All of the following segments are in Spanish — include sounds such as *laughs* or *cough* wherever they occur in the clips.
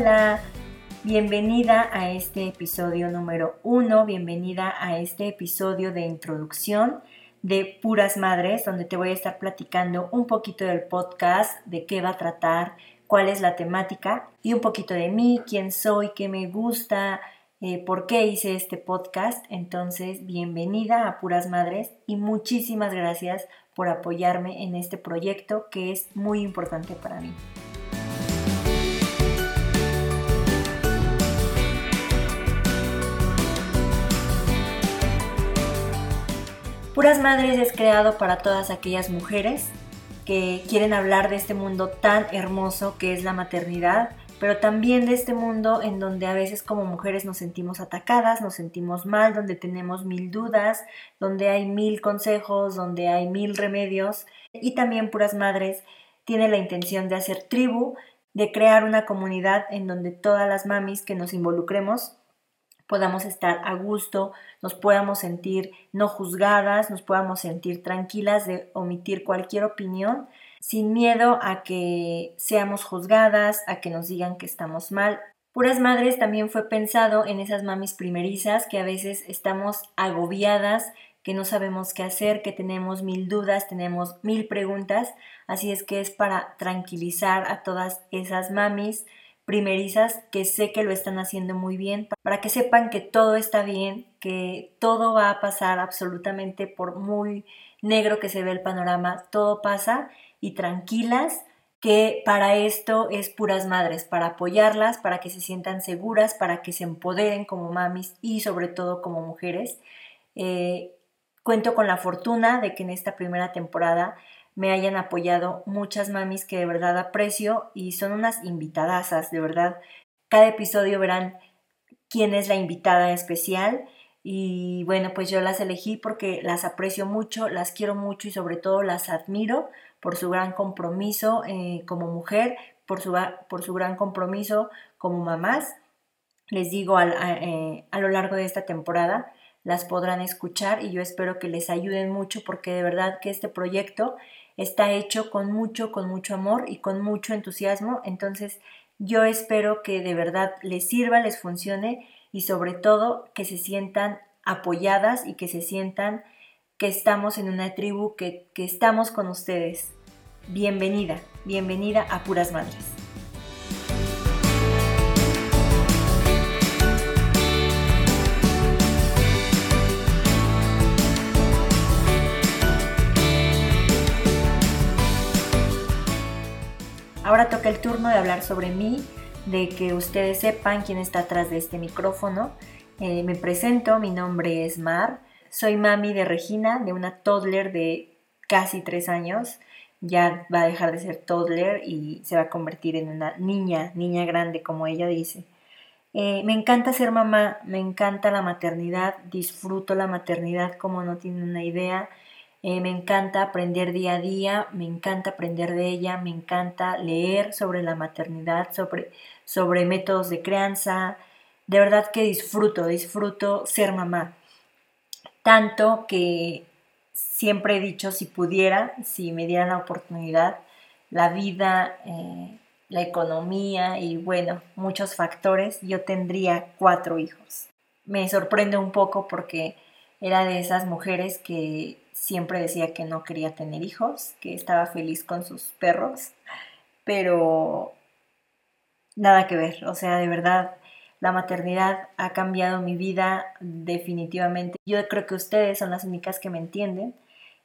Hola, bienvenida a este episodio número uno, bienvenida a este episodio de introducción de Puras Madres, donde te voy a estar platicando un poquito del podcast, de qué va a tratar, cuál es la temática y un poquito de mí, quién soy, qué me gusta, eh, por qué hice este podcast. Entonces, bienvenida a Puras Madres y muchísimas gracias por apoyarme en este proyecto que es muy importante para mí. Puras Madres es creado para todas aquellas mujeres que quieren hablar de este mundo tan hermoso que es la maternidad, pero también de este mundo en donde a veces como mujeres nos sentimos atacadas, nos sentimos mal, donde tenemos mil dudas, donde hay mil consejos, donde hay mil remedios. Y también Puras Madres tiene la intención de hacer tribu, de crear una comunidad en donde todas las mamis que nos involucremos podamos estar a gusto, nos podamos sentir no juzgadas, nos podamos sentir tranquilas de omitir cualquier opinión, sin miedo a que seamos juzgadas, a que nos digan que estamos mal. Puras Madres también fue pensado en esas mamis primerizas que a veces estamos agobiadas, que no sabemos qué hacer, que tenemos mil dudas, tenemos mil preguntas, así es que es para tranquilizar a todas esas mamis, primerizas que sé que lo están haciendo muy bien, para que sepan que todo está bien, que todo va a pasar absolutamente por muy negro que se ve el panorama, todo pasa y tranquilas que para esto es puras madres, para apoyarlas, para que se sientan seguras, para que se empoderen como mamis y sobre todo como mujeres. Eh, cuento con la fortuna de que en esta primera temporada me hayan apoyado muchas mamis que de verdad aprecio y son unas invitadasas, de verdad. Cada episodio verán quién es la invitada especial y bueno, pues yo las elegí porque las aprecio mucho, las quiero mucho y sobre todo las admiro por su gran compromiso eh, como mujer, por su, por su gran compromiso como mamás. Les digo eh, a lo largo de esta temporada las podrán escuchar y yo espero que les ayuden mucho porque de verdad que este proyecto está hecho con mucho, con mucho amor y con mucho entusiasmo. Entonces yo espero que de verdad les sirva, les funcione y sobre todo que se sientan apoyadas y que se sientan que estamos en una tribu, que, que estamos con ustedes. Bienvenida, bienvenida a Puras Madres. El turno de hablar sobre mí, de que ustedes sepan quién está atrás de este micrófono. Eh, me presento, mi nombre es Mar, soy mami de Regina, de una toddler de casi tres años. Ya va a dejar de ser toddler y se va a convertir en una niña, niña grande, como ella dice. Eh, me encanta ser mamá, me encanta la maternidad, disfruto la maternidad como no tienen una idea. Eh, me encanta aprender día a día, me encanta aprender de ella, me encanta leer sobre la maternidad, sobre, sobre métodos de crianza. De verdad que disfruto, disfruto ser mamá. Tanto que siempre he dicho, si pudiera, si me dieran la oportunidad, la vida, eh, la economía y bueno, muchos factores, yo tendría cuatro hijos. Me sorprende un poco porque era de esas mujeres que siempre decía que no quería tener hijos, que estaba feliz con sus perros, pero nada que ver, o sea, de verdad, la maternidad ha cambiado mi vida definitivamente. Yo creo que ustedes son las únicas que me entienden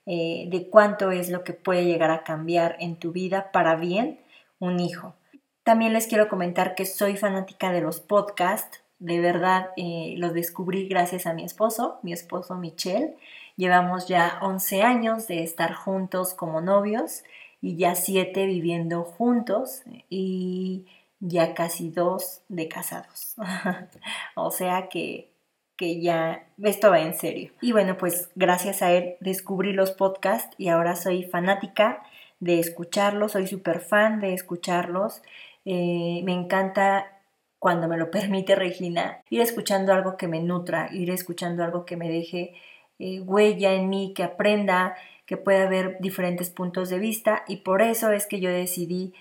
eh, de cuánto es lo que puede llegar a cambiar en tu vida para bien un hijo. También les quiero comentar que soy fanática de los podcasts, de verdad eh, los descubrí gracias a mi esposo, mi esposo Michelle. Llevamos ya 11 años de estar juntos como novios y ya 7 viviendo juntos y ya casi 2 de casados. *laughs* o sea que, que ya esto va en serio. Y bueno, pues gracias a él descubrí los podcasts y ahora soy fanática de escucharlos, soy súper fan de escucharlos. Eh, me encanta cuando me lo *laughs* permite Regina, ir escuchando algo que me nutra, ir escuchando algo que me deje eh, huella en mí, que aprenda, que pueda ver diferentes puntos de vista y por eso es que yo decidí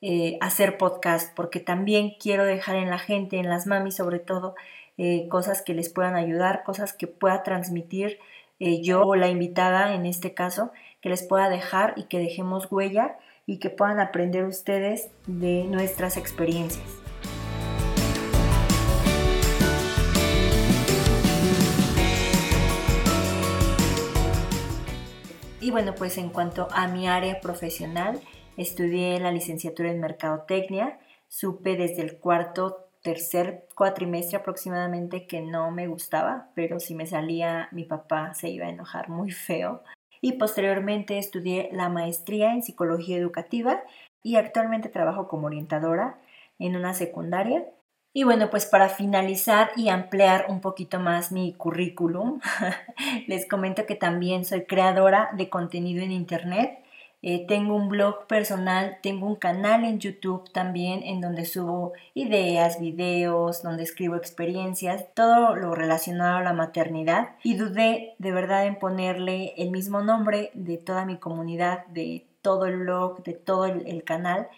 eh, hacer podcast, porque también quiero dejar en la gente, en las mamis sobre todo, eh, cosas que les puedan ayudar, cosas que pueda transmitir yo o la invitada en este caso, que les pueda dejar y que dejemos huella y que puedan aprender ustedes de nuestras experiencias. Y bueno, pues en cuanto a mi área profesional, estudié la licenciatura en Mercadotecnia, supe desde el cuarto, tercer cuatrimestre aproximadamente que no me gustaba, pero si me salía mi papá se iba a enojar muy feo. Y posteriormente estudié la maestría en psicología educativa y actualmente trabajo como orientadora en una secundaria y bueno, pues para finalizar y ampliar un poquito más mi currículum, *laughs* les comento que también soy creadora de contenido en Internet. Eh, tengo un blog personal, tengo un canal en YouTube también en donde subo ideas, videos, donde escribo experiencias, todo lo relacionado a la maternidad. Y dudé de verdad en ponerle el mismo nombre de toda mi comunidad, de todo el blog, de todo el, el canal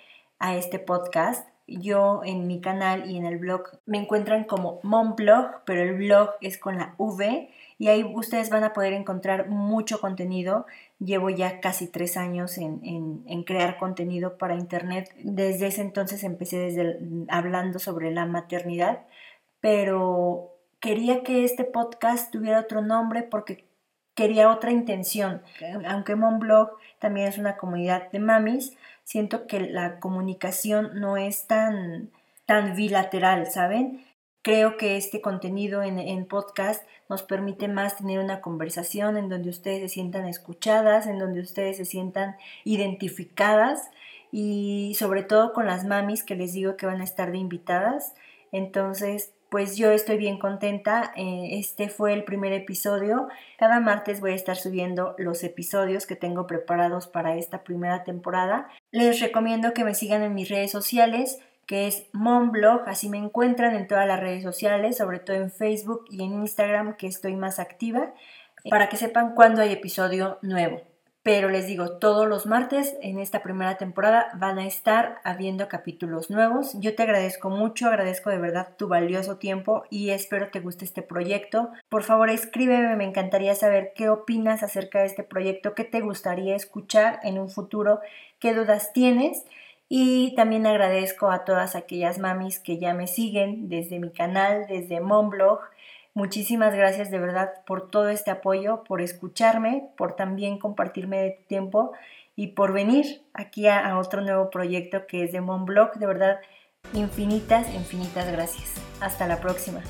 a este podcast yo en mi canal y en el blog me encuentran como Momblog, pero el blog es con la V y ahí ustedes van a poder encontrar mucho contenido. Llevo ya casi tres años en, crear contenido para internet. Desde ese entonces empecé desde hablando sobre la maternidad, pero quería que este podcast tuviera otro nombre porque quería otra intención. Aunque Momblog también es una comunidad de mamis, siento que la comunicación no es tan, tan bilateral, ¿saben? Creo que este contenido en, en, podcast nos permite más tener una conversación en donde ustedes se sientan escuchadas, en donde ustedes se sientan identificadas y sobre todo con las mamis que les digo que van a estar de invitadas. Entonces, pues yo estoy bien contenta. Eh, este fue el primer episodio. Cada martes voy a estar subiendo los episodios que tengo preparados para esta primera temporada. Les recomiendo que me sigan en mis redes sociales que es Momblog, así me encuentran en todas las redes sociales, sobre todo en Facebook y en Instagram, que estoy más activa, para que sepan cuándo hay episodio nuevo. Pero les digo, todos los martes en esta primera temporada van a estar habiendo capítulos nuevos. Yo te agradezco mucho, agradezco de verdad tu valioso tiempo y espero te guste este proyecto. Por favor, escríbeme, me encantaría saber qué opinas acerca de este proyecto, qué te gustaría escuchar en un futuro, qué dudas tienes. Y también agradezco a todas aquellas mamis que ya me siguen desde mi canal, desde Monblog Muchísimas gracias de verdad por todo este apoyo, por escucharme, por también compartirme de tu tiempo y por venir aquí a, otro nuevo proyecto que es de Monblog. De verdad, infinitas, infinitas gracias. Hasta la próxima.